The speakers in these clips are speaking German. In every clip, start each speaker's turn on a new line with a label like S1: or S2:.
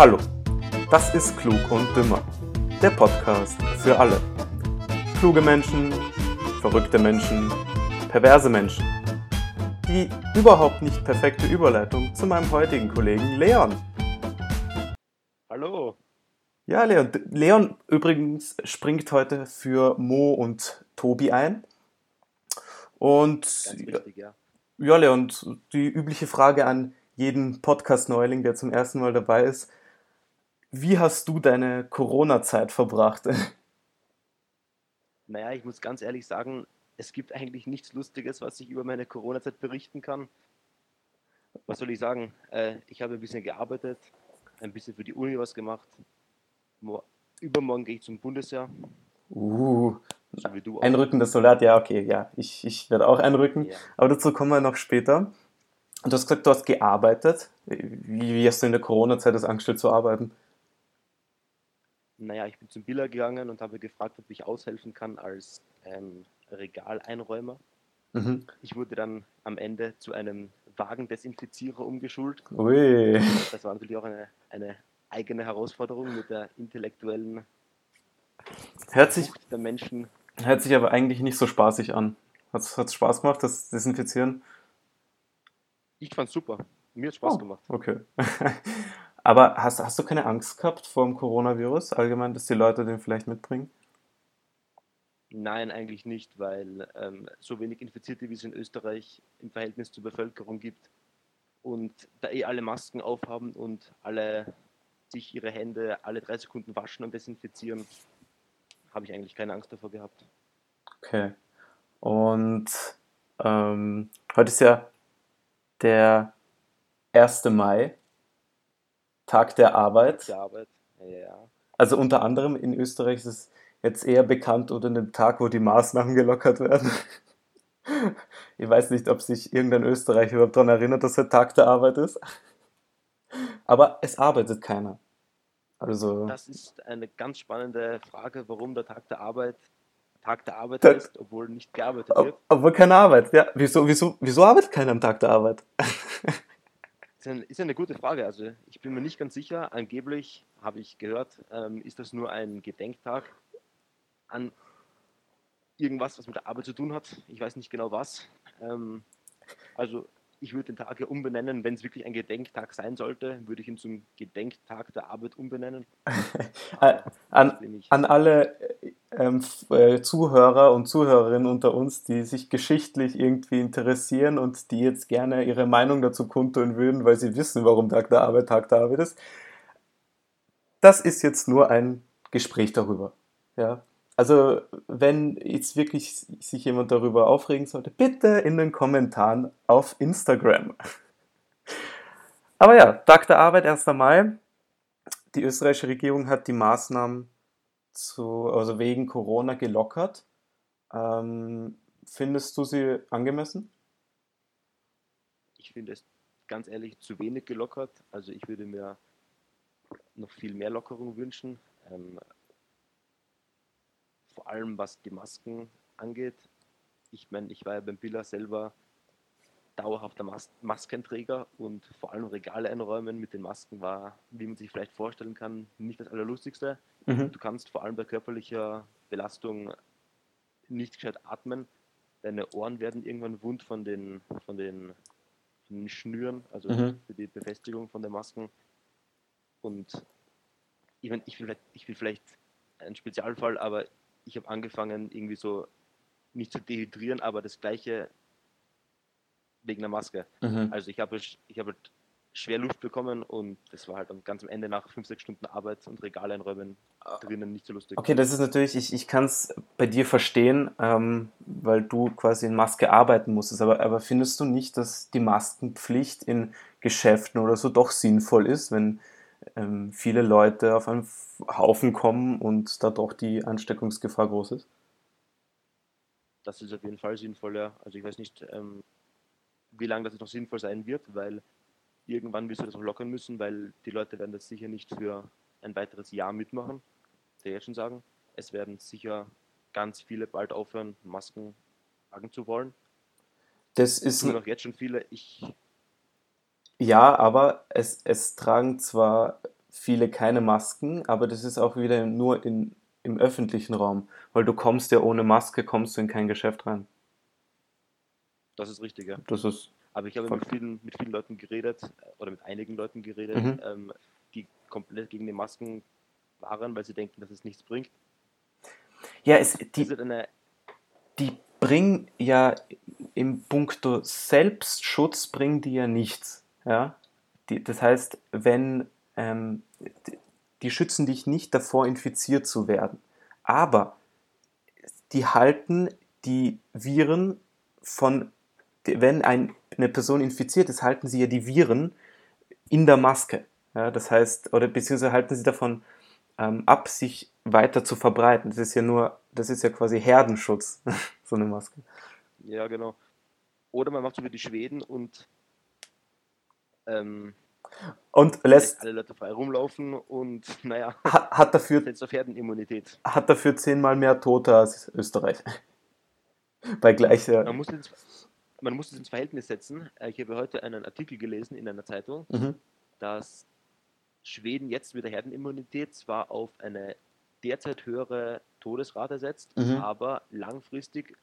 S1: Hallo, das ist Klug und Dümmer, der Podcast für alle. Kluge Menschen, verrückte Menschen, perverse Menschen. Die überhaupt nicht perfekte Überleitung zu meinem heutigen Kollegen Leon.
S2: Hallo.
S1: Ja, Leon. Leon übrigens springt heute für Mo und Tobi ein. Und
S2: Ganz wichtig, ja.
S1: ja, Leon, die übliche Frage an jeden Podcast-Neuling, der zum ersten Mal dabei ist. Wie hast du deine Corona-Zeit verbracht?
S2: Naja, ich muss ganz ehrlich sagen, es gibt eigentlich nichts Lustiges, was ich über meine Corona-Zeit berichten kann. Was soll ich sagen? Äh, ich habe ein bisschen gearbeitet, ein bisschen für die Uni was gemacht. Mo Übermorgen gehe ich zum Bundesheer,
S1: Uh,
S2: so wie du auch.
S1: einrückendes Soldat, ja, okay, ja. Ich, ich werde auch einrücken.
S2: Ja.
S1: Aber dazu kommen wir noch später. Und du hast gesagt, du hast gearbeitet. Wie, wie hast du in der Corona-Zeit das angestellt zu arbeiten?
S2: Naja, ich bin zum Biller gegangen und habe gefragt, ob ich aushelfen kann als ähm, Regaleinräumer.
S1: Mhm.
S2: Ich wurde dann am Ende zu einem Wagendesinfizierer umgeschult.
S1: Ui.
S2: Das war natürlich auch eine, eine eigene Herausforderung mit der intellektuellen
S1: Hört sich,
S2: der Menschen.
S1: hört sich aber eigentlich nicht so spaßig an. Hat es Spaß gemacht, das Desinfizieren?
S2: Ich fand's super. Mir hat Spaß
S1: Oh.
S2: gemacht.
S1: Okay. Aber hast, hast du keine Angst gehabt vor dem Coronavirus allgemein, dass die Leute den vielleicht mitbringen?
S2: Nein, eigentlich nicht, weil ähm, so wenig Infizierte, wie es in Österreich im Verhältnis zur Bevölkerung gibt und da eh alle Masken aufhaben und alle sich ihre Hände alle drei Sekunden waschen und desinfizieren, habe ich eigentlich keine Angst davor gehabt.
S1: Okay. Und ähm, heute ist ja der 1. Mai, Tag der Arbeit.
S2: Die Arbeit, ja.
S1: Also unter anderem in Österreich ist es jetzt eher bekannt unter dem Tag, wo die Maßnahmen gelockert werden. Ich weiß nicht, ob sich irgendein Österreicher überhaupt daran erinnert, dass der Tag der Arbeit ist. Aber es arbeitet keiner. Also,
S2: Das ist eine ganz spannende Frage, warum der Tag der Arbeit Tag der Arbeit
S1: Tag-
S2: heißt, obwohl nicht gearbeitet
S1: ob-
S2: wird.
S1: obwohl keine Arbeit. Ja, wieso, wieso, wieso arbeitet keiner am Tag der Arbeit?
S2: Ist eine, ist eine gute Frage. Also ich bin mir nicht ganz sicher. Angeblich habe ich gehört, ähm, ist das nur ein Gedenktag an irgendwas, was mit der Arbeit zu tun hat. Ich weiß nicht genau was. Ähm, also ich würde den Tag ja umbenennen, wenn es wirklich ein Gedenktag sein sollte, würde ich ihn zum Gedenktag der Arbeit umbenennen.
S1: Äh, An, an alle ähm, äh, Zuhörer und Zuhörerinnen unter uns, die sich geschichtlich irgendwie interessieren und die jetzt gerne ihre Meinung dazu kundtun würden, weil sie wissen, warum Tag der Arbeit Tag der Arbeit ist. Das ist jetzt nur ein Gespräch darüber. Ja. Also, wenn jetzt wirklich sich jemand darüber aufregen sollte, bitte in den Kommentaren auf Instagram. Aber ja, Tag der Arbeit, 1. Mai. Die österreichische Regierung hat die Maßnahmen zu, also wegen Corona gelockert. Ähm, findest du sie angemessen?
S2: Ich finde es ganz ehrlich zu wenig gelockert. Also ich würde mir noch viel mehr Lockerung wünschen. Ähm, vor allem was die Masken angeht. Ich meine, ich war ja beim Billa selber dauerhafter Mas Maskenträger und vor allem Regale einräumen mit den Masken war, wie man sich vielleicht vorstellen kann, nicht das Allerlustigste.
S1: Mhm.
S2: Du kannst vor allem bei körperlicher Belastung nicht gescheit atmen. Deine Ohren werden irgendwann wund von den, von den, von den Schnüren, also
S1: Mhm.
S2: für die Befestigung von den Masken. Und ich, mein, ich, will, vielleicht- ich will vielleicht ein Spezialfall, aber ich habe angefangen, irgendwie so nicht zu dehydrieren, aber das gleiche wegen der Maske.
S1: Mhm.
S2: Also ich habe ich habe halt schwer Luft bekommen und das war halt dann ganz am Ende nach fünf, sechs Stunden Arbeit und Regal einräumen drinnen nicht so lustig.
S1: Okay, das ist natürlich, ich, ich kann es bei dir verstehen, ähm, weil du quasi in Maske arbeiten musstest. Aber, aber findest du nicht, dass die Maskenpflicht in Geschäften oder so doch sinnvoll ist, wenn ähm, viele Leute auf einen Haufen kommen und da doch die Ansteckungsgefahr groß ist?
S2: Das ist auf jeden Fall sinnvoll, ja. Also ich weiß nicht, ähm, wie lange das noch sinnvoll sein wird, weil irgendwann wirst du das auch lockern müssen, weil die Leute werden das sicher nicht für ein weiteres Jahr mitmachen. Ich kann jetzt schon sagen, es werden sicher ganz viele bald aufhören, Masken tragen zu wollen.
S1: Das ist,
S2: tun auch jetzt schon viele. Ich,
S1: ja, aber es, es tragen zwar viele keine Masken, aber das ist auch wieder nur in, im öffentlichen Raum, weil du kommst ja ohne Maske, kommst du in kein Geschäft rein.
S2: Das ist richtig, ja.
S1: Das ist
S2: Aber ich habe
S1: Voll.
S2: mit vielen, mit vielen Leuten geredet, äh, oder mit einigen Leuten geredet,
S1: Mhm.
S2: ähm, die komplett gegen die Masken waren, weil sie denken, dass es nichts bringt.
S1: ja, es,
S2: Die
S1: die, bringen ja im Punkto Selbstschutz bringen die ja nichts. Ja? Die, das heißt, wenn ähm, die, die schützen dich nicht davor, infiziert zu werden. Aber die halten die Viren von, wenn ein, eine Person infiziert ist, halten sie ja die Viren in der Maske. Ja, das heißt, oder beziehungsweise halten sie davon ähm, ab, sich weiter zu verbreiten. Das ist ja nur, das ist ja quasi Herdenschutz, so eine Maske.
S2: ja genau. Oder man macht so wie die Schweden und ähm,
S1: Und
S2: lässt alle Leute frei rumlaufen und naja,
S1: ha- hat, dafür,
S2: setzt auf Herdenimmunität.
S1: hat dafür zehnmal mehr Tote als Österreich. Bei gleicher.
S2: Man muss ins, man muss es ins Verhältnis setzen. Äh, Ich habe heute einen Artikel gelesen in einer Zeitung,
S1: Mhm.
S2: dass Schweden jetzt mit der Herdenimmunität zwar auf eine derzeit höhere Todesrate setzt,
S1: Mhm.
S2: aber langfristig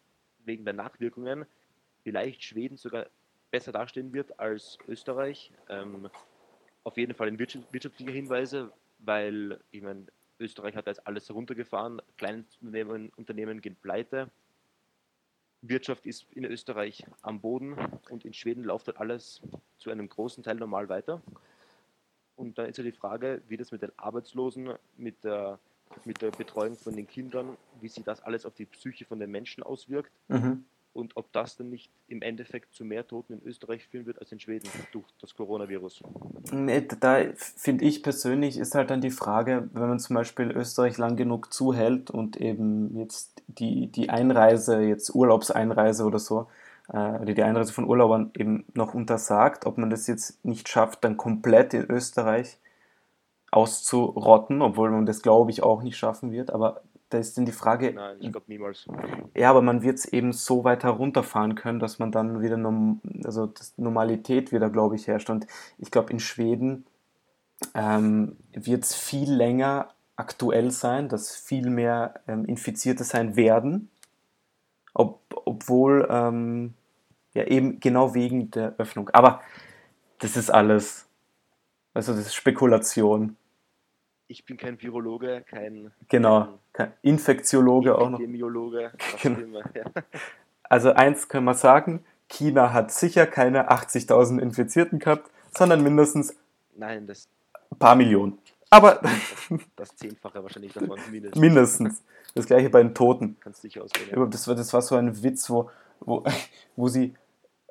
S2: wegen der Nachwirkungen vielleicht Schweden sogar besser dastehen wird als Österreich. Ähm, auf jeden Fall in wirtschaft, wirtschaftlicher Hinweise, weil ich meine, Österreich hat jetzt alles heruntergefahren, Kleinunternehmen Unternehmen gehen pleite. Wirtschaft ist in Österreich am Boden und in Schweden läuft dort alles zu einem großen Teil normal weiter. Und dann ist ja die Frage, wie das mit den Arbeitslosen, mit der, mit der Betreuung von den Kindern, wie sich das alles auf die Psyche von den Menschen auswirkt
S1: Mhm.
S2: und ob das dann nicht im Endeffekt zu mehr Toten in Österreich führen wird als in Schweden durch das Coronavirus.
S1: Da finde ich persönlich ist halt dann die Frage, wenn man zum Beispiel Österreich lang genug zuhält und eben jetzt die, die Einreise, jetzt Urlaubseinreise oder so, äh, oder die Einreise von Urlaubern eben noch untersagt, ob man das jetzt nicht schafft, dann komplett in Österreich auszurotten, obwohl man das glaube ich auch nicht schaffen wird. Aber da ist dann die Frage,
S2: Nein, ich glaube niemals.
S1: ja, aber man wird es eben so weit herunterfahren können, dass man dann wieder norm also Normalität wieder, glaube ich, herrscht. Und ich glaube, in Schweden ähm, wird es viel länger aktuell sein, dass viel mehr ähm, Infizierte sein werden, ob, obwohl ähm, ja eben genau wegen der Öffnung. Aber das ist alles, also das ist Spekulation.
S2: Ich bin kein Virologe, kein,
S1: Genau, kein Infektiologe auch noch.
S2: Epidemiologe,
S1: Genau.
S2: immer. Ja.
S1: Also eins können wir sagen, China hat sicher keine 80.000 Infizierten gehabt, sondern mindestens
S2: Nein, das,
S1: ein paar Millionen. Aber
S2: das Zehnfache wahrscheinlich davon mindestens.
S1: mindestens. Das gleiche bei den Toten.
S2: Kannst ausreden.
S1: Aber Das war, das war so ein Witz, wo, wo, wo sie,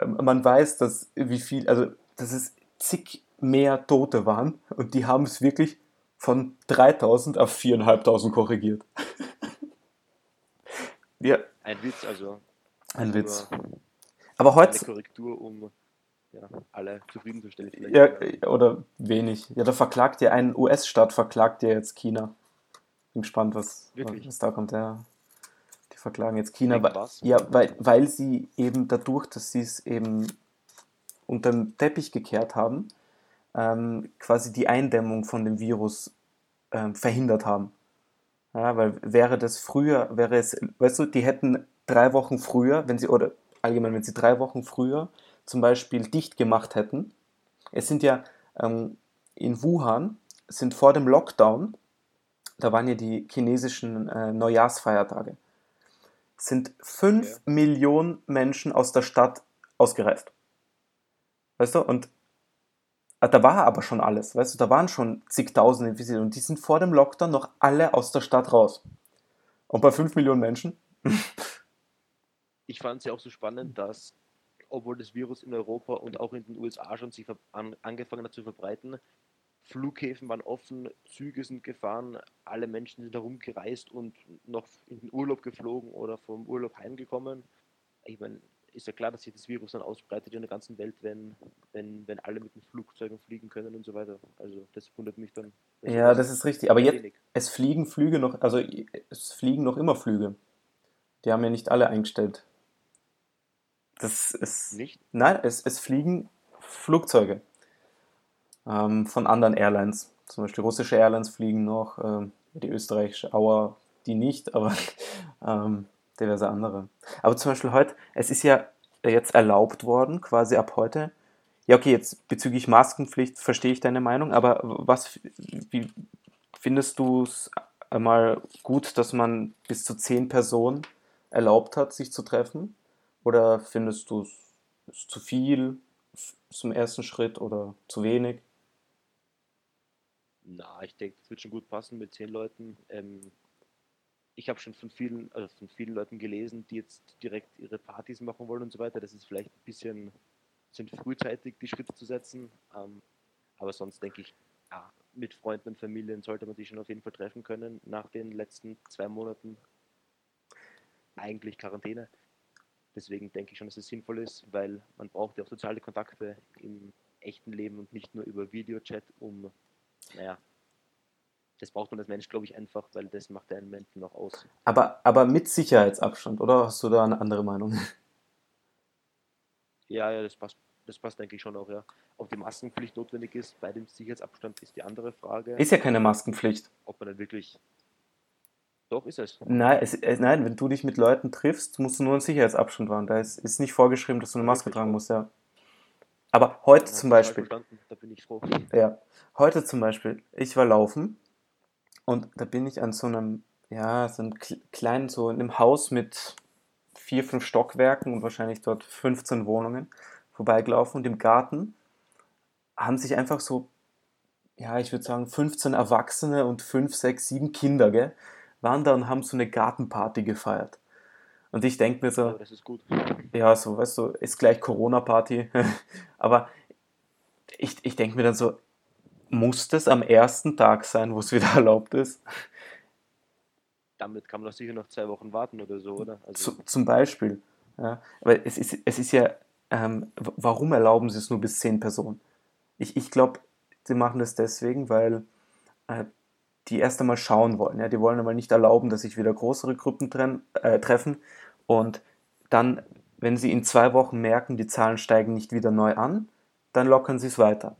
S1: ähm, man weiß, dass wie viel, also dass es zig mehr Tote waren und die haben es wirklich von 3000 auf 4.500 korrigiert. ja,
S2: Ein Witz, also
S1: ein Witz. Aber
S2: eine
S1: heute,
S2: Korrektur, um ja, alle zufriedenzustellen. vielleicht.
S1: Ja, oder wenig. Ja, da verklagt ja ein US-Staat, verklagt ja jetzt China. Bin gespannt, was,
S2: Wirklich?
S1: was da kommt. Ja. Die verklagen jetzt China, weil, ja, weil, weil sie eben dadurch, dass sie es eben unter den Teppich gekehrt haben, ähm, quasi die Eindämmung von dem Virus ähm, verhindert haben. Ja, weil wäre das früher, wäre es, weißt du, die hätten drei Wochen früher, wenn sie, oder allgemein, wenn sie drei Wochen früher zum Beispiel dicht gemacht hätten. Es sind ja ähm, in Wuhan, sind vor dem Lockdown, da waren ja die chinesischen äh, Neujahrsfeiertage, sind fünf
S2: Okay.
S1: Millionen Menschen aus der Stadt ausgereist. Weißt du, und äh, da war aber schon alles, weißt du, da waren schon zigtausend Infizierte und die sind vor dem Lockdown noch alle aus der Stadt raus. Und bei fünf Millionen Menschen?
S2: Ich fand es ja auch so spannend, dass, obwohl das Virus in Europa und auch in den USA schon sich an, angefangen hat zu verbreiten, Flughäfen waren offen, Züge sind gefahren, alle Menschen sind herumgereist und noch in den Urlaub geflogen oder vom Urlaub heimgekommen. Ich meine, ist ja klar, dass sich das Virus dann ausbreitet in der ganzen Welt, wenn, wenn, wenn alle mit den Flugzeugen fliegen können und so weiter. Also das wundert mich dann.
S1: Ja, das ist richtig. Aber jetzt,
S2: wenig.
S1: es fliegen Flüge noch, also es fliegen noch immer Flüge. Die haben ja nicht alle eingestellt. Das ist.
S2: Nicht?
S1: Nein, es, es fliegen Flugzeuge ähm, von anderen Airlines. zum Beispiel russische Airlines fliegen noch, ähm, die österreichische Auer, die nicht, aber ähm, diverse andere. Aber zum Beispiel heute, es ist ja jetzt erlaubt worden, quasi ab heute. Ja, okay, jetzt bezüglich Maskenpflicht verstehe ich deine Meinung, aber was, wie findest du es einmal gut, dass man bis zu zehn Personen erlaubt hat, sich zu treffen? Oder findest du es zu viel zum ersten Schritt oder zu wenig?
S2: Na, ich denke, das wird schon gut passen mit zehn Leuten. Ähm, ich habe schon von vielen, also von vielen Leuten gelesen, die jetzt direkt ihre Partys machen wollen und so weiter. Das ist vielleicht ein bisschen, sind frühzeitig die Schritte zu setzen. Ähm, aber sonst denke ich, ja, mit Freunden und Familien sollte man sich schon auf jeden Fall treffen können nach den letzten zwei Monaten eigentlich Quarantäne. Deswegen denke ich schon, dass es sinnvoll ist, weil man braucht ja auch soziale Kontakte im echten Leben und nicht nur über Videochat, um, naja, das braucht man als Mensch, glaube ich, einfach, weil das macht einen Menschen noch aus.
S1: Aber, aber mit Sicherheitsabstand, oder hast du da eine andere Meinung?
S2: Ja, ja, das passt, das passt denke ich schon auch, ja. Ob die Maskenpflicht notwendig ist bei dem Sicherheitsabstand ist die andere Frage.
S1: Ist ja keine Maskenpflicht.
S2: Ob man dann wirklich. Doch, ist es.
S1: Nein, es, äh, nein, wenn du dich mit Leuten triffst, musst du nur einen Sicherheitsabstand wahren. Da ist, ist nicht vorgeschrieben, dass du eine Maske tragen musst, ja. Aber heute zum Beispiel.
S2: Da bin ich froh.
S1: Ja, heute zum Beispiel. Ich war laufen und da bin ich an so einem, ja, so einem kleinen, so in einem Haus mit vier, fünf Stockwerken und wahrscheinlich dort 15 Wohnungen vorbeigelaufen und im Garten haben sich einfach so, ja, ich würde sagen, 15 Erwachsene und 5, 6, 7 Kinder, gell, waren da und haben so eine Gartenparty gefeiert. Und ich denke mir so,
S2: oh,
S1: ja, so, weißt du, ist gleich Corona-Party. Aber ich, ich denke mir dann so, muss das am ersten Tag sein, wo es wieder erlaubt ist?
S2: Damit kann man doch sicher noch zwei Wochen warten oder so, oder?
S1: Also Zu, zum Beispiel. Ja. Aber es ist, es ist ja, ähm, warum erlauben sie es nur bis zehn Personen? Ich, ich glaube, sie machen das deswegen, weil äh, die erst einmal schauen wollen. Ja? Die wollen einmal nicht erlauben, dass sich wieder größere Gruppen trenn, äh, treffen und dann, wenn sie in zwei Wochen merken, die Zahlen steigen nicht wieder neu an, dann lockern sie es weiter.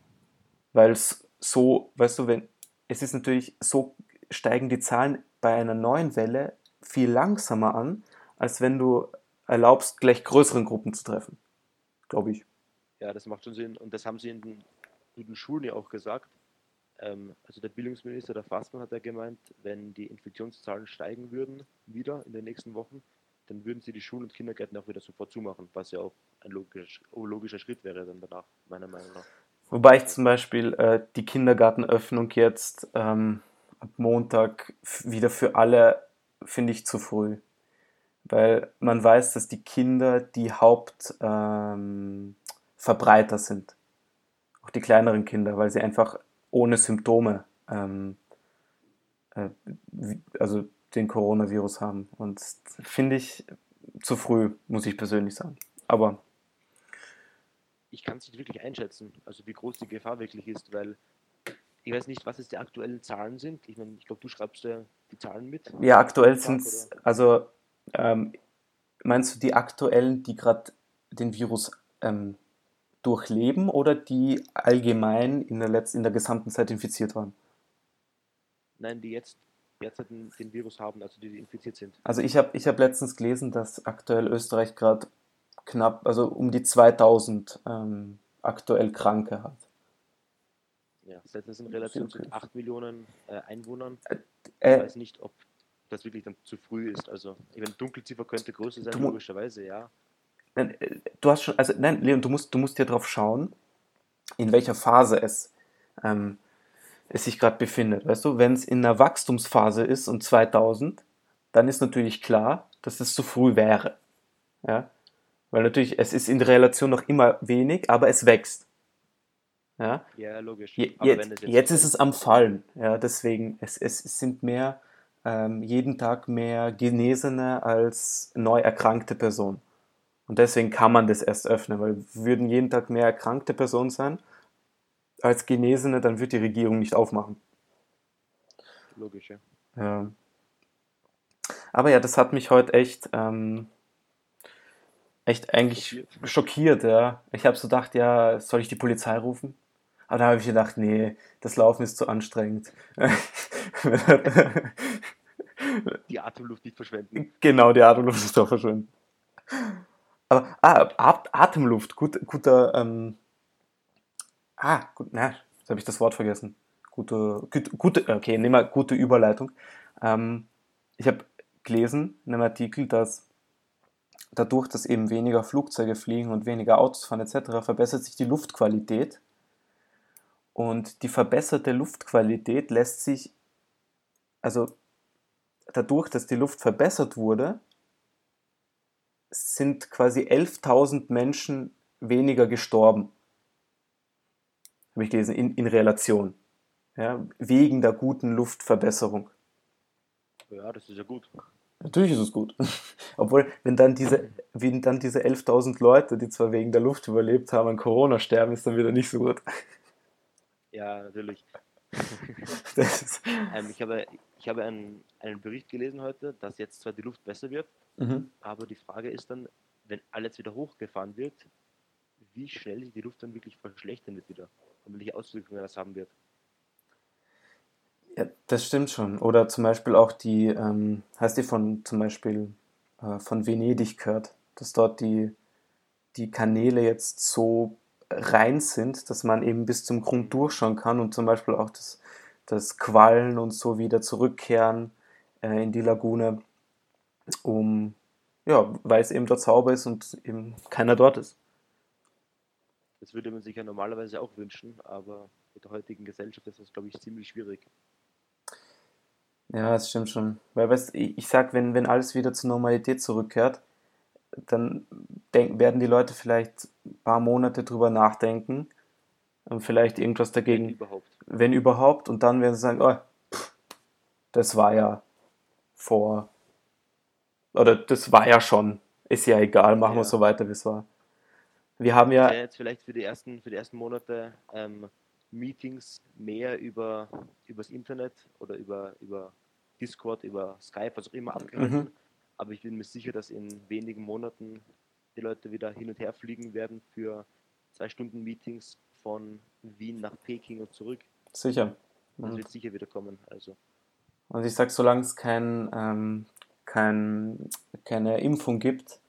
S1: Weil es so, weißt du, wenn es ist natürlich so, steigen die Zahlen bei einer neuen Welle viel langsamer an, als wenn du erlaubst, gleich größeren Gruppen zu treffen. Glaube ich.
S2: Ja, das macht schon Sinn. Und das haben sie in den, in den Schulen ja auch gesagt. Ähm, also der Bildungsminister, der Fassmann, hat ja gemeint, wenn die Infektionszahlen steigen würden, wieder in den nächsten Wochen, dann würden sie die Schulen und Kindergärten auch wieder sofort zumachen, was ja auch ein logisch, logischer Schritt wäre dann danach, meiner Meinung nach.
S1: Wobei ich zum Beispiel äh, die Kindergartenöffnung jetzt ähm, ab Montag wieder für alle finde ich zu früh. Weil man weiß, dass die Kinder die Hauptverbreiter ähm, sind. Auch die kleineren Kinder, weil sie einfach ohne Symptome ähm, äh, also den Coronavirus haben. Und finde ich zu früh, muss ich persönlich sagen. Aber
S2: ich kann es nicht wirklich einschätzen, also wie groß die Gefahr wirklich ist, weil ich weiß nicht, was jetzt die aktuellen Zahlen sind. Ich meine, ich glaube, du schreibst ja die Zahlen mit.
S1: Ja, aktuell sind es, also ähm, meinst du die aktuellen, die gerade den Virus ähm, durchleben oder die allgemein in der, Letz-, in der gesamten Zeit infiziert waren?
S2: Nein, die jetzt derzeit den, Virus haben, also die, die infiziert sind.
S1: Also ich habe ich hab letztens gelesen, dass aktuell Österreich gerade knapp, also um die 2000 ähm, aktuell Kranke hat.
S2: Ja, das heißt, das in Relation zu 8 Millionen äh, Einwohnern.
S1: Äh,
S2: ich äh, weiß nicht, ob das wirklich dann zu früh ist. Also, ich meine, Dunkelziffer könnte größer sein, logischerweise, ja.
S1: Nein, äh, du hast schon, also nein, Leon, du musst, du musst dir drauf schauen, in welcher Phase es, ähm, es sich gerade befindet. Weißt du, wenn es in einer Wachstumsphase ist und 2000, dann ist natürlich klar, dass es zu früh wäre. Ja? Weil natürlich, es ist in Relation noch immer wenig, aber es wächst. Ja,
S2: ja logisch.
S1: Je, jetzt, jetzt, jetzt ist es am Fallen. Ja, deswegen, es, es sind mehr, ähm, jeden Tag mehr Genesene als neu erkrankte Personen. Und deswegen kann man das erst öffnen, weil würden jeden Tag mehr erkrankte Personen sein als Genesene, dann wird die Regierung nicht aufmachen.
S2: Logisch, ja.
S1: ja. Aber ja, das hat mich heute echt ähm, echt eigentlich schockiert, ja. Ich habe so gedacht, ja, soll ich die Polizei rufen? Aber da habe ich gedacht, nee, das Laufen ist zu anstrengend.
S2: Die Atemluft nicht verschwenden.
S1: Genau, die Atemluft ist doch verschwunden. Aber, ah, At- Atemluft, gut, guter, ähm, ah, gut, na, jetzt habe ich das Wort vergessen. Gute, gute, gute okay, nehmen wir gute Überleitung. Ähm, ich habe gelesen in einem Artikel, dass dadurch, dass eben weniger Flugzeuge fliegen und weniger Autos fahren etc., verbessert sich die Luftqualität. Und die verbesserte Luftqualität lässt sich, also dadurch, dass die Luft verbessert wurde, sind quasi 11.000 Menschen weniger gestorben. Habe ich gelesen, in, in Relation. Ja, wegen der guten Luftverbesserung.
S2: Ja, das ist ja gut.
S1: Natürlich ist es gut. Obwohl, wenn dann diese, wenn dann diese 11.000 Leute, die zwar wegen der Luft überlebt haben, an Corona sterben, ist dann wieder nicht so gut.
S2: Ja, natürlich. Ähm, ich habe, ich habe einen, einen Bericht gelesen heute, dass jetzt zwar die Luft besser wird,
S1: mhm.
S2: aber die Frage ist dann, wenn alles wieder hochgefahren wird, wie schnell sich die Luft dann wirklich verschlechtern wird wieder und welche Auswirkungen das haben wird.
S1: Ja, das stimmt schon. Oder zum Beispiel auch die, ähm, hast du von zum Beispiel äh, von Venedig gehört, dass dort die, die Kanäle jetzt so rein sind, dass man eben bis zum Grund durchschauen kann und zum Beispiel auch das, das Quallen und so wieder zurückkehren äh, in die Lagune, um ja, weil es eben dort sauber ist und eben keiner dort ist.
S2: Das würde man sich ja normalerweise auch wünschen, aber mit der heutigen Gesellschaft ist das, glaube ich, ziemlich schwierig.
S1: Ja, das stimmt schon. Weil, weißt, ich, ich sag, wenn, wenn alles wieder zur Normalität zurückkehrt, dann denk, werden die Leute vielleicht ein paar Monate drüber nachdenken und vielleicht irgendwas
S2: Wenn
S1: dagegen,
S2: überhaupt.
S1: wenn überhaupt, und dann werden sie sagen, oh, pff, das war ja vor, oder das war ja schon, ist ja egal, machen wir
S2: Ja.
S1: so weiter, wie es war. Wir haben
S2: Ja.
S1: ja,
S2: jetzt vielleicht für die ersten, für die ersten Monate ähm, Meetings mehr über übers Internet oder über, über Discord, über Skype, was auch immer abgehalten.
S1: Mhm.
S2: Aber ich bin mir sicher, dass in wenigen Monaten die Leute wieder hin und her fliegen werden für zwei Stunden Meetings von Wien nach Peking und zurück.
S1: sicher.
S2: Das
S1: Und,
S2: wird sicher wieder kommen. Also
S1: und ich sag, solange es kein, ähm, kein, keine Impfung gibt,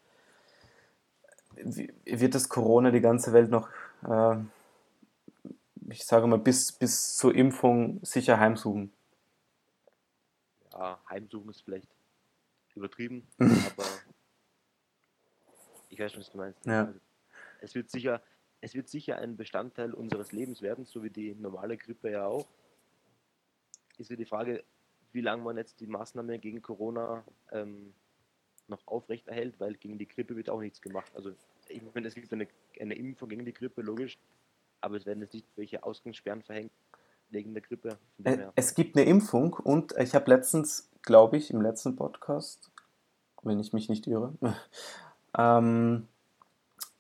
S1: wi- wird das Corona die ganze Welt noch, äh, ich sage mal, bis, bis zur Impfung sicher heimsuchen.
S2: ja, Heimsuchen ist vielleicht übertrieben, aber ich weiß schon, was du meinst.
S1: Ja.
S2: Also, es wird sicher, es wird sicher ein Bestandteil unseres Lebens werden, so wie die normale Grippe ja auch. Ist ja die Frage, wie lange man jetzt die Maßnahmen gegen Corona ähm, noch aufrechterhält, weil gegen die Grippe wird auch nichts gemacht. Also ich meine, es gibt eine, eine Impfung gegen die Grippe, logisch, aber es werden jetzt nicht welche Ausgangssperren verhängt wegen der Grippe. Von dem
S1: Ä-
S2: her.
S1: Es gibt eine Impfung und ich habe letztens, glaube ich, im letzten Podcast, wenn ich mich nicht irre, ähm,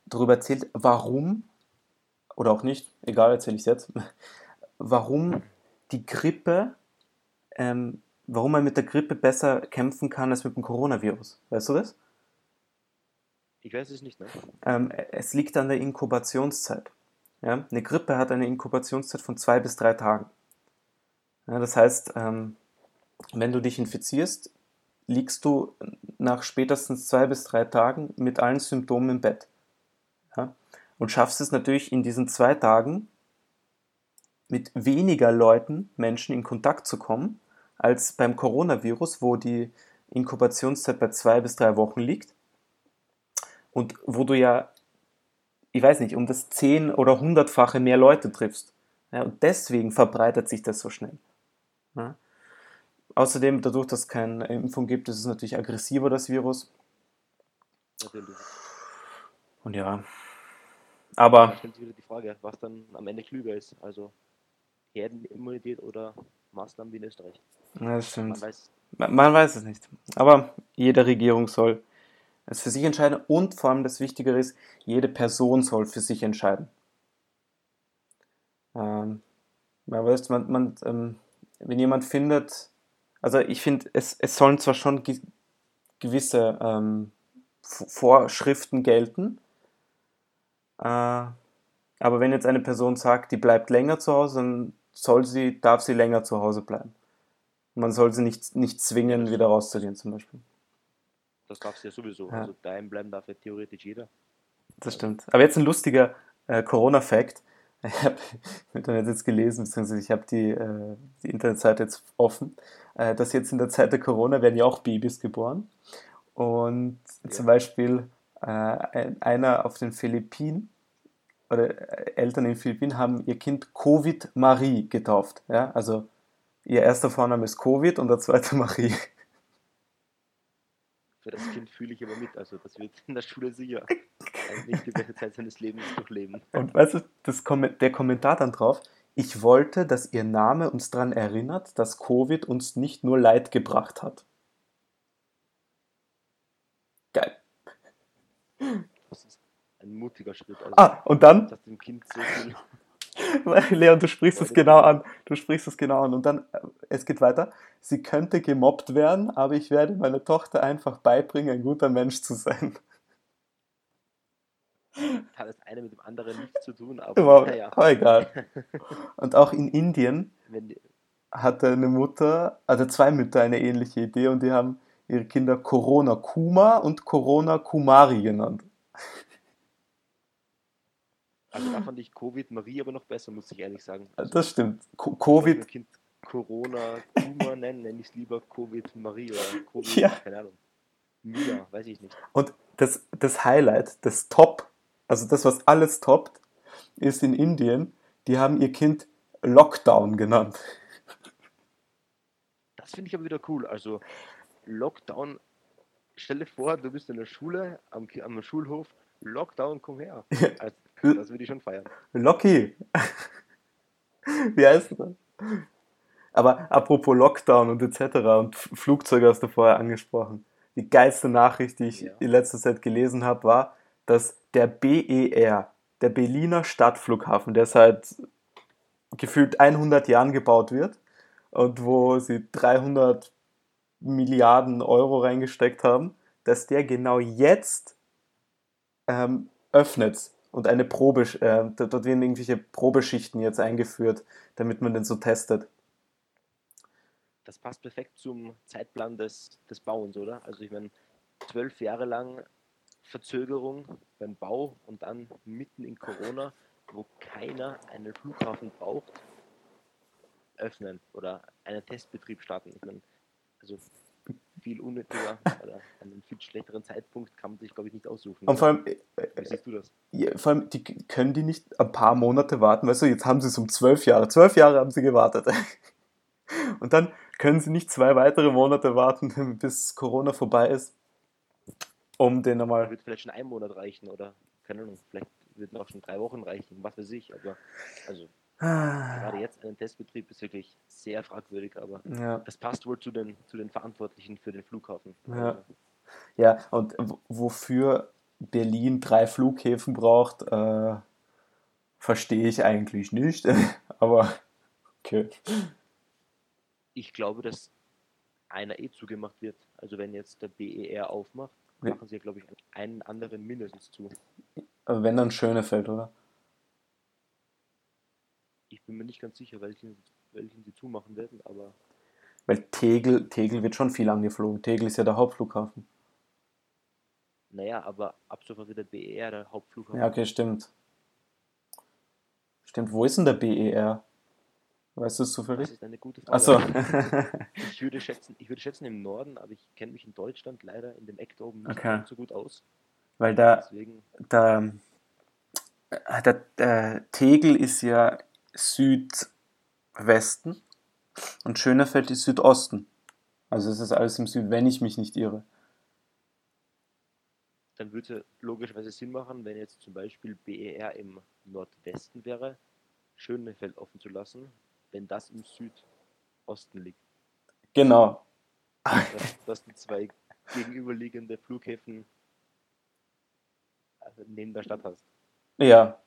S1: darüber erzählt, warum, oder auch nicht, egal, erzähle ich es jetzt, warum die Grippe, ähm, warum man mit der Grippe besser kämpfen kann als mit dem Coronavirus. Weißt du das?
S2: Ich weiß es nicht, ne?
S1: Ähm, es liegt an der Inkubationszeit. Ja? Eine Grippe hat eine Inkubationszeit von zwei bis drei Tagen. Ja, das heißt, ähm, wenn du dich infizierst, liegst du nach spätestens zwei bis drei Tagen mit allen Symptomen im Bett. Ja? Und schaffst es natürlich in diesen zwei Tagen mit weniger Leuten, Menschen in Kontakt zu kommen, als beim Coronavirus, wo die Inkubationszeit bei zwei bis drei Wochen liegt und wo du ja, ich weiß nicht, um das zehn- oder hundertfache mehr Leute triffst. Ja, und deswegen verbreitet sich das so schnell. Ja. Außerdem, dadurch, dass es keine Impfung gibt, ist es natürlich aggressiver, das Virus.
S2: Natürlich.
S1: Und ja.
S2: Da
S1: Aber
S2: stellt sich wieder die Frage, was dann am Ende klüger ist. Also Herdenimmunität oder Maßnahmen wie in Österreich.
S1: Ja, das stimmt.
S2: Man weiß,
S1: Man, weiß es nicht. Aber jede Regierung soll es für sich entscheiden und vor allem das Wichtigere ist, jede Person soll für sich entscheiden. Ähm, man weiß, man, man, ähm, wenn jemand findet, also ich finde, es, es sollen zwar schon ge gewisse ähm, Vorschriften gelten, äh, Aber wenn jetzt eine Person sagt, die bleibt länger zu Hause, dann soll sie, darf sie länger zu Hause bleiben. Man soll sie nicht, nicht zwingen, wieder rauszugehen, zum Beispiel.
S2: Das darf sie ja sowieso.
S1: Ja.
S2: Also daheim bleiben darf ja theoretisch jeder.
S1: Das stimmt. Aber jetzt ein lustiger äh, Corona-Fact. Ich habe im Internet jetzt gelesen, beziehungsweise ich habe die, äh, die Internetseite jetzt offen, äh, dass jetzt in der Zeit der Corona werden ja auch Babys geboren. Und zum
S2: Ja.
S1: Beispiel äh, ein, einer auf den Philippinen oder äh, Eltern in den Philippinen haben ihr Kind Covid Marie getauft. Ja? Also ihr erster Vorname ist Covid und der zweite Marie.
S2: Für das Kind fühle ich aber mit. Also das wird in der Schule sicher eigentlich die beste Zeit seines Lebens durchleben.
S1: Und weißt du, das der Kommentar dann drauf, ich wollte, dass ihr Name uns daran erinnert, dass Covid uns nicht nur Leid gebracht hat. Geil.
S2: Das ist ein mutiger Schritt. Also,
S1: Ah, und dann,
S2: dass dem Kind so viel.
S1: Leon, du sprichst es genau an. Du sprichst es genau an. Und dann, äh, es geht weiter. Sie könnte gemobbt werden, aber ich werde meiner Tochter einfach beibringen, ein guter Mensch zu sein.
S2: Hat das eine mit dem anderen nichts zu tun, aber
S1: Wow,
S2: naja,
S1: aber egal. Und auch in Indien hatte eine Mutter, also zwei Mütter eine ähnliche Idee und die haben ihre Kinder Corona Kuma und Corona Kumari genannt.
S2: Also da fand ich Covid Marie aber noch besser, muss ich ehrlich sagen. Also,
S1: Das stimmt. Co-
S2: Covid. Kind Corona Kuma nennen, nenne ich es lieber Covid Marie oder Covid,
S1: Ja.
S2: keine Ahnung. Mia, weiß ich nicht.
S1: und das, das Highlight, das Top, also das, was alles toppt, ist in Indien, die haben ihr Kind Lockdown genannt.
S2: Das finde ich aber wieder cool. Also Lockdown, stell dir vor, du bist in der Schule, am, am Schulhof, Lockdown, komm her. Also, das würde ich schon feiern.
S1: Locky. Wie heißt das? Aber apropos Lockdown und etc. und Flugzeuge hast du vorher angesprochen. Die geilste Nachricht, die ich
S2: Ja.
S1: in letzter Zeit gelesen habe, war, dass der BER, der Berliner Stadtflughafen, der seit gefühlt 100 Jahren gebaut wird und wo sie 300 Milliarden Euro reingesteckt haben, dass der genau jetzt ähm, öffnet und eine Probe, äh, dort werden irgendwelche Probeschichten jetzt eingeführt, damit man den so testet.
S2: Das passt perfekt zum Zeitplan des, des Bauens, oder? Also ich meine, zwölf Jahre lang Verzögerung beim Bau und dann mitten in Corona, wo keiner einen Flughafen braucht, öffnen oder einen Testbetrieb starten. Ich meine, also viel unnötiger oder einen viel schlechteren Zeitpunkt kann man sich, glaube ich, nicht aussuchen.
S1: Und vor allem, äh,
S2: Wie siehst du das?
S1: ja, vor allem die, können die nicht ein paar Monate warten? Weißt du, jetzt haben sie es um zwölf Jahre. Zwölf Jahre haben sie gewartet. Und dann können sie nicht zwei weitere Monate warten, bis Corona vorbei ist, um den nochmal.
S2: Wird vielleicht schon ein Monat reichen oder keine Ahnung, vielleicht würden auch schon drei Wochen reichen, was weiß ich. Aber also
S1: Ah,
S2: gerade jetzt einen Testbetrieb ist wirklich sehr fragwürdig, aber
S1: Ja,
S2: das passt wohl zu den, zu den Verantwortlichen für den Flughafen.
S1: Ja.
S2: Also,
S1: ja, und wofür Berlin drei Flughäfen braucht, äh, verstehe ich eigentlich nicht. Aber okay.
S2: ich glaube, dass einer eh zugemacht wird. Also wenn jetzt der BER aufmacht, machen sie, glaube ich, einen anderen mindestens zu.
S1: Aber wenn dann Schönefeld, oder?
S2: Ich bin mir nicht ganz sicher, welchen, welchen sie zumachen werden, aber
S1: Weil Tegel, Tegel wird schon viel angeflogen. Tegel ist ja der Hauptflughafen.
S2: naja, aber ab sofort wird der BER der Hauptflughafen.
S1: Ja, okay, stimmt. Stimmt, wo ist denn der BER? Weißt du es
S2: Das
S1: zufällig?
S2: ist eine gute Frage.
S1: Achso.
S2: Ich würde schätzen, ich würde schätzen im Norden, aber ich kenne mich in Deutschland leider in dem Eck da oben nicht
S1: Okay.
S2: so gut aus.
S1: Weil da,
S2: Deswegen,
S1: da, der, der Tegel ist ja Südwesten und Schönefeld ist Südosten. Also es ist alles im Süden, wenn ich mich nicht irre.
S2: dann würde logischerweise Sinn machen, wenn jetzt zum Beispiel BER im Nordwesten wäre, Schönefeld offen zu lassen, wenn das im Südosten liegt.
S1: Genau.
S2: Dass, dass du zwei gegenüberliegende Flughäfen also neben der Stadt hast.
S1: Ja,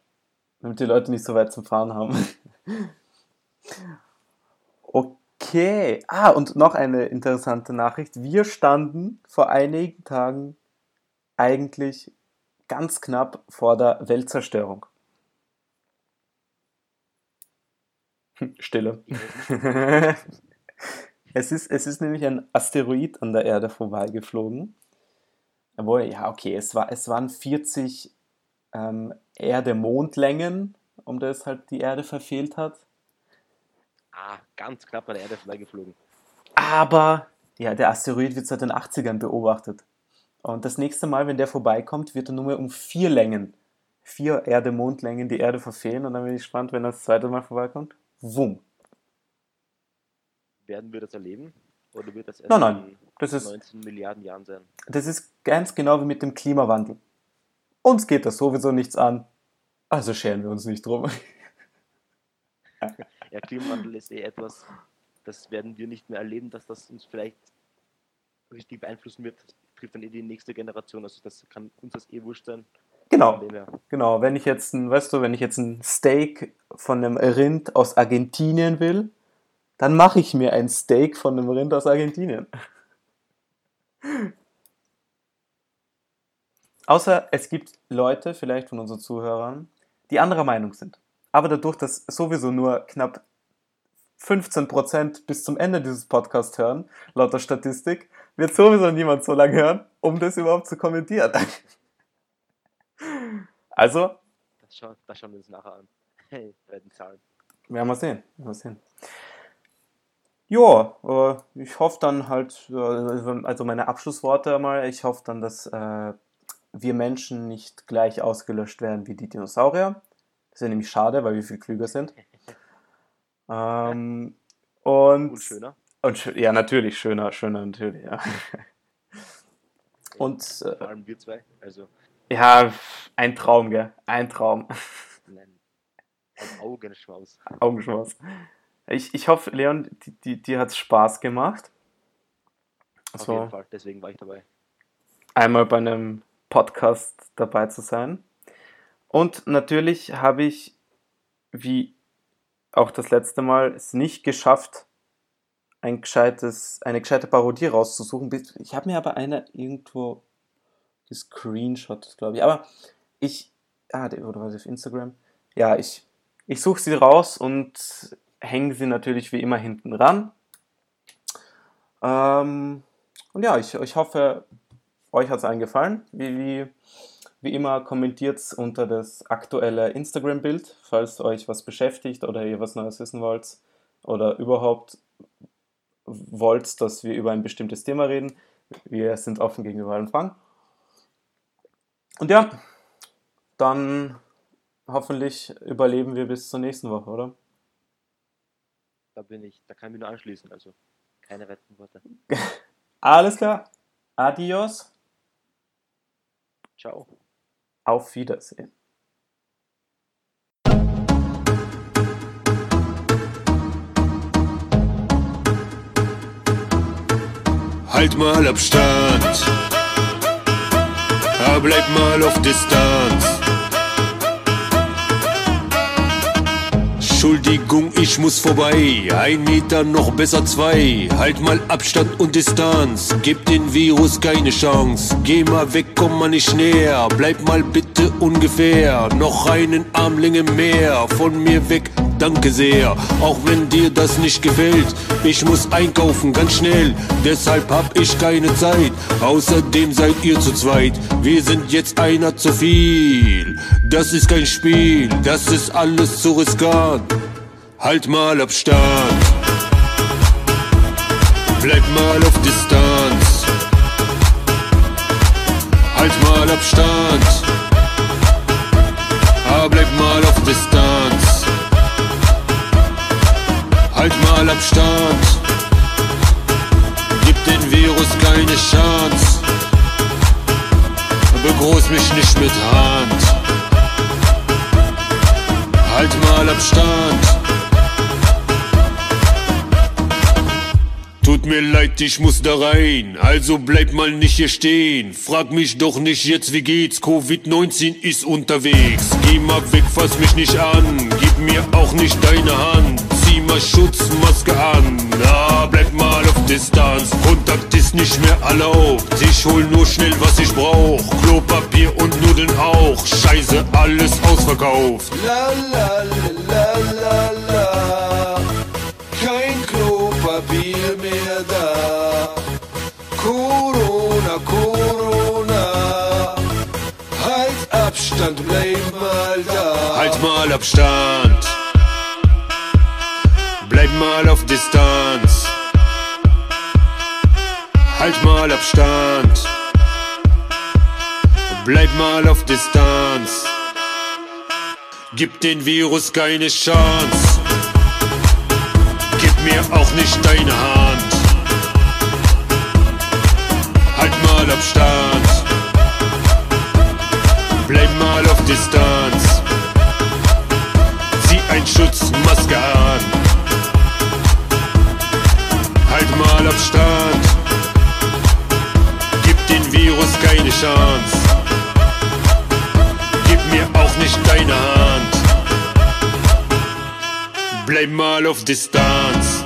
S1: damit die Leute nicht so weit zum Fahren haben. Okay. Ah, und noch eine interessante Nachricht. Wir standen vor einigen Tagen eigentlich ganz knapp vor der Weltzerstörung. Stille.
S2: Weiß nicht.
S1: es, ist, es ist nämlich ein Asteroid an der Erde vorbeigeflogen. Obwohl, ja, okay, es, war, es waren 40 ähm, Erde-Mondlängen, um das halt die Erde verfehlt hat.
S2: Ah, ganz knapp an der Erde vorbeigeflogen.
S1: Aber ja, der Asteroid wird seit den 80ern beobachtet. Und das nächste Mal, wenn der vorbeikommt, wird er nur mehr um vier Längen, vier Erde-Mondlängen die Erde verfehlen. Und dann bin ich gespannt, wenn er das zweite Mal vorbeikommt. Wumm.
S2: Werden wir das erleben? Oder wird das erst
S1: Nein, nein,
S2: in
S1: das ist-
S2: 19 Milliarden Jahren sein?
S1: Das ist ganz genau wie mit dem Klimawandel. Uns geht das sowieso nichts an. Also scheren wir uns nicht drum.
S2: Ja, Klimawandel ist eh etwas, das werden wir nicht mehr erleben, dass das uns vielleicht richtig beeinflussen wird. Das trifft dann eh die nächste Generation. Also das kann uns das eh wurscht sein.
S1: Genau. Genau, wenn ich jetzt ein, weißt du, wenn ich jetzt ein Steak von einem Rind aus Argentinien will, dann mache ich mir ein Steak von einem Rind aus Argentinien. Außer es gibt Leute, vielleicht von unseren Zuhörern, die anderer Meinung sind. Aber dadurch, dass sowieso nur knapp 15% bis zum Ende dieses Podcasts hören, laut der Statistik, wird sowieso niemand so lange hören, um das überhaupt zu kommentieren. Also,
S2: Das, schauen, das schauen wir uns nachher an. Hey, bei den Zahlen.
S1: werden wir sehen. Werden wir sehen. Ja, äh, ich hoffe dann halt, äh, also meine Abschlussworte mal, ich hoffe dann, dass äh, wir Menschen nicht gleich ausgelöscht werden wie die Dinosaurier. Das wäre nämlich schade, weil wir viel klüger sind. Ähm, und,
S2: Und schöner.
S1: und ja, natürlich, schöner, schöner, natürlich, ja. Und äh,
S2: Vor allem wir zwei. Also,
S1: ja, ein Traum, gell? Ein Traum.
S2: nein. Ein Augenschmaus.
S1: Augenschmaus. Ich, ich hoffe, Leon, die, die, dir hat es Spaß gemacht.
S2: Auf
S1: So,
S2: jeden Fall. Deswegen war ich dabei.
S1: einmal bei einem Podcast dabei zu sein. Und natürlich habe ich, wie auch das letzte Mal, es nicht geschafft, ein gescheites, eine gescheite Parodie rauszusuchen. Ich habe mir aber eine irgendwo gescreenshot, glaube ich. Aber ich, ah, die- oder was auf Instagram? Ja, ich, ich suche sie raus und hänge sie natürlich wie immer hinten ran. Ähm, und ja, ich, ich hoffe, euch hat es allen gefallen. Wie, wie, wie immer kommentiert unter das aktuelle Instagram-Bild, falls euch was beschäftigt oder ihr was Neues wissen wollt oder überhaupt wollt, dass wir über ein bestimmtes Thema reden. Wir sind offen gegenüber allen Fragen. Und ja, dann hoffentlich überleben wir bis zur nächsten Woche, oder?
S2: Da bin ich, da kann ich mich nur anschließen. Also, keine weiteren Worte.
S1: Alles klar. Adios.
S2: Ciao.
S1: Auf Wiedersehen.
S3: Halt mal Abstand. Bleib mal auf Distanz. Entschuldigung, ich muss vorbei. Ein Meter, noch besser zwei. Halt mal Abstand und Distanz. Gib den Virus keine Chance. Geh mal weg, komm mal nicht näher. Bleib mal bitte ungefähr. Noch einen Armlänge mehr. Von mir weg, danke sehr. Auch wenn dir das nicht gefällt. Ich muss einkaufen, ganz schnell. Deshalb hab ich keine Zeit. Außerdem seid ihr zu zweit. Wir sind jetzt einer zu viel. Das ist kein Spiel. Das ist alles zu riskant. Halt mal Abstand. Bleib mal auf Distanz. Halt mal Abstand. Ah, bleib mal auf Distanz. Halt mal Abstand. Gib den Virus keine Chance. Begroß mich nicht mit Hand. Halt mal Abstand. Tut mir leid, ich muss da rein, also bleib mal nicht hier stehen. Frag mich doch nicht jetzt, wie geht's? Covid-19 ist unterwegs. Geh mal weg, fass mich nicht an, gib mir auch nicht deine Hand immer Schutzmaske an. Na, bleib mal auf Distanz. Kontakt ist nicht mehr erlaubt. Ich hol nur schnell, was ich brauch. Klopapier und Nudeln auch. Scheiße, alles ausverkauft.
S4: La la la la la. Kein Klopapier mehr da. Corona, Corona.
S3: Halt Abstand, bleib mal da. Halt mal Abstand. Mal auf Distanz. Halt mal Abstand. Bleib mal auf Distanz. Gib den Virus keine Chance. Gib mir auch nicht deine Hand. Halt mal Abstand. Bleib mal auf Distanz. Chance. Gib mir auch nicht deine Hand. Bleib mal auf Distanz.